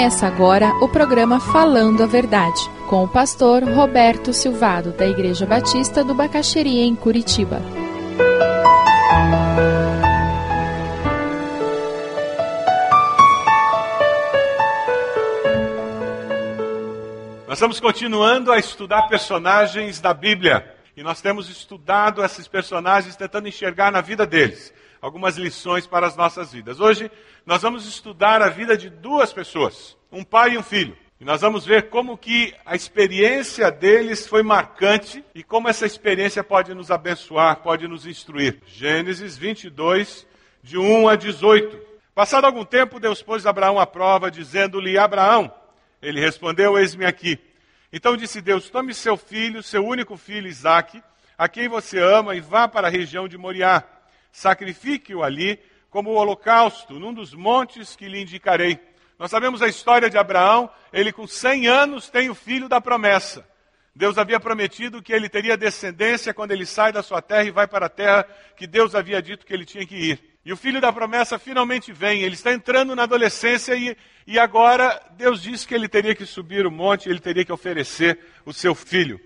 Começa agora o programa Falando a Verdade, com o pastor Roberto Silvado, da Igreja Batista do Bacaxeria, em Curitiba. Nós estamos continuando a estudar personagens da Bíblia. E nós temos estudado esses personagens, tentando enxergar na vida deles algumas lições para as nossas vidas. Hoje nós vamos estudar a vida de duas pessoas, um pai e um filho. E nós vamos ver como que a experiência deles foi marcante e como essa experiência pode nos abençoar, pode nos instruir. Gênesis 22, de 1 a 18. Passado algum tempo, Deus pôs Abraão à prova, dizendo-lhe: Abraão, ele respondeu: Eis-me aqui. Então disse Deus: Tome seu filho, seu único filho Isaque, a quem você ama, e vá para a região de Moriá. Sacrifique-o ali como holocausto, num dos montes que lhe indicarei. Nós sabemos a história de Abraão, ele com 100 anos tem o filho da promessa. Deus havia prometido que ele teria descendência quando ele sai da sua terra e vai para a terra que Deus havia dito que ele tinha que ir. E o filho da promessa finalmente vem, ele está entrando na adolescência e, e agora Deus disse que ele teria que subir o monte, ele teria que oferecer o seu filho.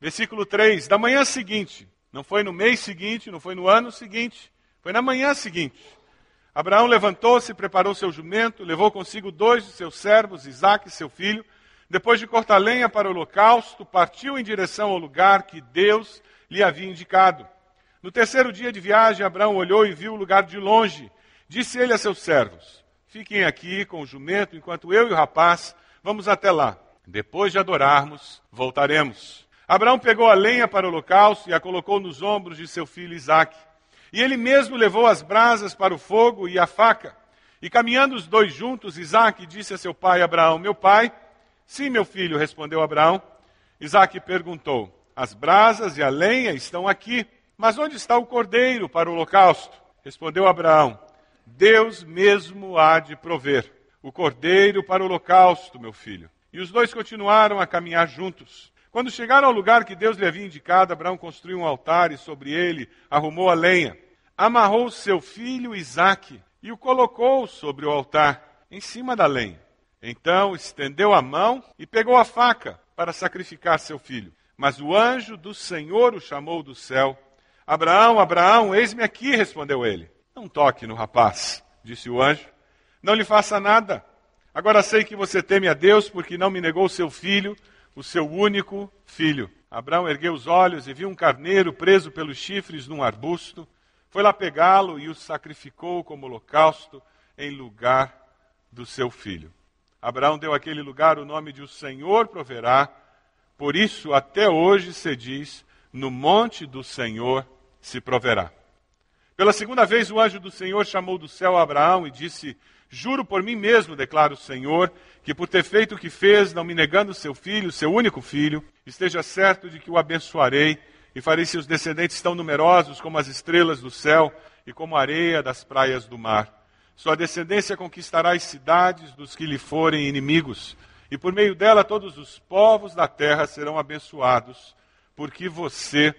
Versículo 3: Da manhã seguinte, não foi no mês seguinte, não foi no ano seguinte, foi na manhã seguinte. Abraão levantou-se, preparou seu jumento, levou consigo dois de seus servos, Isaque e seu filho. Depois de cortar lenha para o holocausto, partiu em direção ao lugar que Deus lhe havia indicado. No terceiro dia de viagem, Abraão olhou e viu o lugar de longe. Disse ele a seus servos: Fiquem aqui com o jumento, enquanto eu e o rapaz vamos até lá. Depois de adorarmos, voltaremos. Abraão pegou a lenha para o holocausto e a colocou nos ombros de seu filho Isaque. E ele mesmo levou as brasas para o fogo e a faca. E caminhando os dois juntos, Isaque disse a seu pai Abraão: Meu pai? Sim, meu filho, respondeu Abraão. Isaque perguntou: As brasas e a lenha estão aqui mas onde está o cordeiro para o holocausto? Respondeu Abraão: Deus mesmo há de prover o cordeiro para o holocausto, meu filho. E os dois continuaram a caminhar juntos. Quando chegaram ao lugar que Deus lhe havia indicado, Abraão construiu um altar e sobre ele arrumou a lenha. Amarrou seu filho Isaque e o colocou sobre o altar, em cima da lenha. Então estendeu a mão e pegou a faca para sacrificar seu filho. Mas o anjo do Senhor o chamou do céu Abraão, Abraão, eis-me aqui, respondeu ele. Não toque no rapaz, disse o anjo. Não lhe faça nada. Agora sei que você teme a Deus porque não me negou seu filho, o seu único filho. Abraão ergueu os olhos e viu um carneiro preso pelos chifres num arbusto. Foi lá pegá-lo e o sacrificou como holocausto em lugar do seu filho. Abraão deu àquele lugar o nome de o Senhor proverá. Por isso, até hoje se diz: no monte do Senhor se proverá. Pela segunda vez, o anjo do Senhor chamou do céu Abraão e disse: Juro por mim mesmo, declara o Senhor, que por ter feito o que fez, não me negando seu filho, seu único filho, esteja certo de que o abençoarei e farei seus descendentes tão numerosos como as estrelas do céu e como a areia das praias do mar. Sua descendência conquistará as cidades dos que lhe forem inimigos, e por meio dela todos os povos da terra serão abençoados, porque você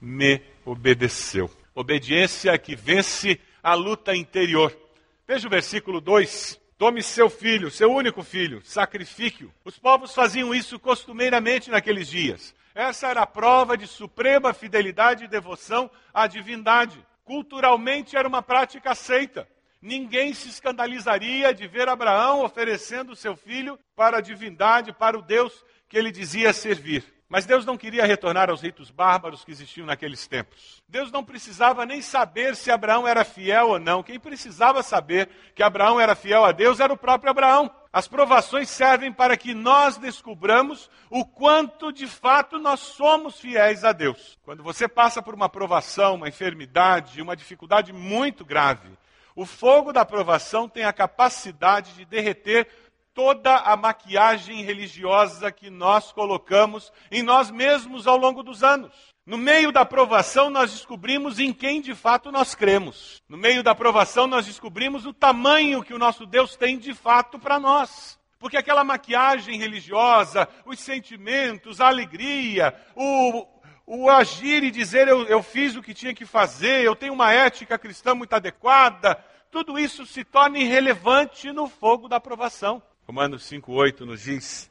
me obedeceu. Obediência que vence a luta interior. Veja o versículo 2. Tome seu filho, seu único filho, sacrifique-o. Os povos faziam isso costumeiramente naqueles dias. Essa era a prova de suprema fidelidade e devoção à divindade. Culturalmente era uma prática aceita. Ninguém se escandalizaria de ver Abraão oferecendo seu filho para a divindade, para o Deus que ele dizia servir. Mas Deus não queria retornar aos ritos bárbaros que existiam naqueles tempos. Deus não precisava nem saber se Abraão era fiel ou não. Quem precisava saber que Abraão era fiel a Deus era o próprio Abraão. As provações servem para que nós descubramos o quanto de fato nós somos fiéis a Deus. Quando você passa por uma provação, uma enfermidade, uma dificuldade muito grave, o fogo da provação tem a capacidade de derreter toda a maquiagem religiosa que nós colocamos em nós mesmos ao longo dos anos. No meio da aprovação, nós descobrimos em quem de fato nós cremos. No meio da aprovação, nós descobrimos o tamanho que o nosso Deus tem de fato para nós. Porque aquela maquiagem religiosa, os sentimentos, a alegria, o, o agir e dizer eu, eu fiz o que tinha que fazer, eu tenho uma ética cristã muito adequada, tudo isso se torna irrelevante no fogo da aprovação. Romanos 5,8 nos diz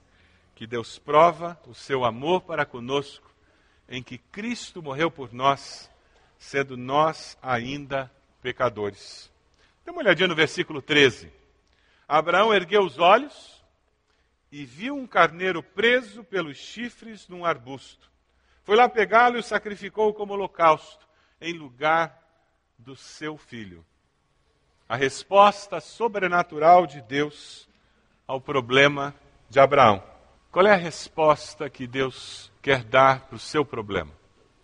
que Deus prova o seu amor para conosco em que Cristo morreu por nós, sendo nós ainda pecadores. Dê uma olhadinha no versículo 13. Abraão ergueu os olhos e viu um carneiro preso pelos chifres num arbusto. Foi lá pegá-lo e o sacrificou como holocausto, em lugar do seu filho. A resposta sobrenatural de Deus ao problema de Abraão. Qual é a resposta que Deus quer dar para o seu problema,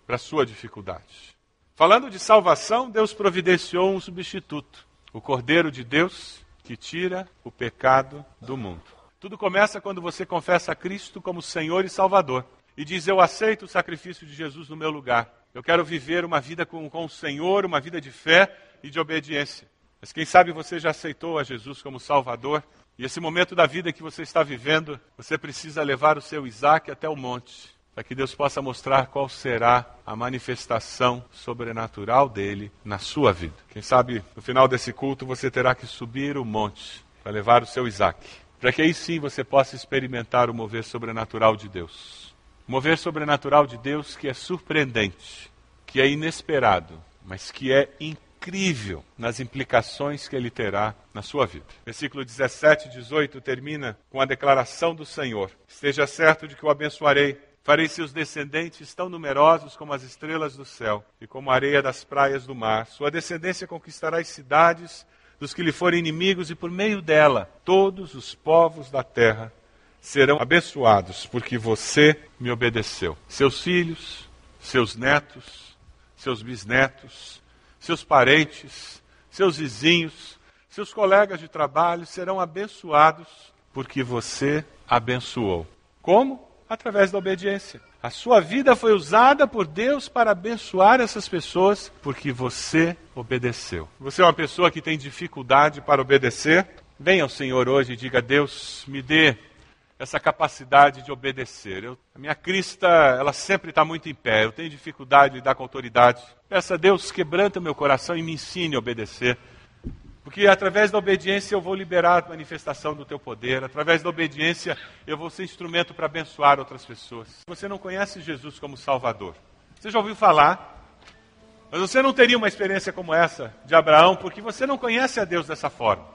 para a sua dificuldade? Falando de salvação, Deus providenciou um substituto, o Cordeiro de Deus que tira o pecado do mundo. Tudo começa quando você confessa a Cristo como Senhor e Salvador e diz: Eu aceito o sacrifício de Jesus no meu lugar. Eu quero viver uma vida com, com o Senhor, uma vida de fé e de obediência. Mas quem sabe você já aceitou a Jesus como Salvador e esse momento da vida que você está vivendo, você precisa levar o seu Isaac até o monte, para que Deus possa mostrar qual será a manifestação sobrenatural dele na sua vida. Quem sabe no final desse culto você terá que subir o monte para levar o seu Isaac, para que aí sim você possa experimentar o mover sobrenatural de Deus. O mover sobrenatural de Deus que é surpreendente, que é inesperado, mas que é incrível nas implicações que ele terá na sua vida. Versículo 17 e 18 termina com a declaração do Senhor: Esteja certo de que o abençoarei. Farei seus descendentes tão numerosos como as estrelas do céu e como a areia das praias do mar. Sua descendência conquistará as cidades dos que lhe forem inimigos, e por meio dela todos os povos da terra serão abençoados, porque você me obedeceu. Seus filhos, seus netos, seus bisnetos, seus parentes, seus vizinhos, seus colegas de trabalho serão abençoados porque você abençoou. Como? Através da obediência. A sua vida foi usada por Deus para abençoar essas pessoas porque você obedeceu. Você é uma pessoa que tem dificuldade para obedecer? Venha ao Senhor hoje e diga: Deus, me dê essa capacidade de obedecer. Eu, a minha crista, ela sempre está muito em pé. Eu tenho dificuldade de lidar com autoridade. Peça a Deus, quebranta o meu coração e me ensine a obedecer. Porque através da obediência eu vou liberar a manifestação do teu poder. Através da obediência eu vou ser instrumento para abençoar outras pessoas. Você não conhece Jesus como Salvador. Você já ouviu falar, mas você não teria uma experiência como essa de Abraão, porque você não conhece a Deus dessa forma.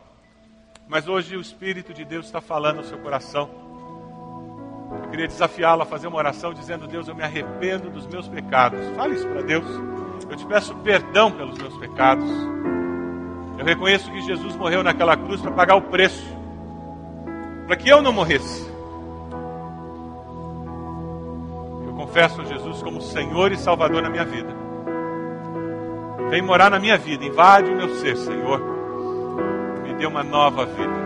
Mas hoje o Espírito de Deus está falando ao seu coração. Eu queria desafiá-lo a fazer uma oração dizendo: Deus, eu me arrependo dos meus pecados. Fale isso para Deus. Eu te peço perdão pelos meus pecados. Eu reconheço que Jesus morreu naquela cruz para pagar o preço, para que eu não morresse. Eu confesso a Jesus como Senhor e Salvador na minha vida. Vem morar na minha vida, invade o meu ser, Senhor. Me dê uma nova vida.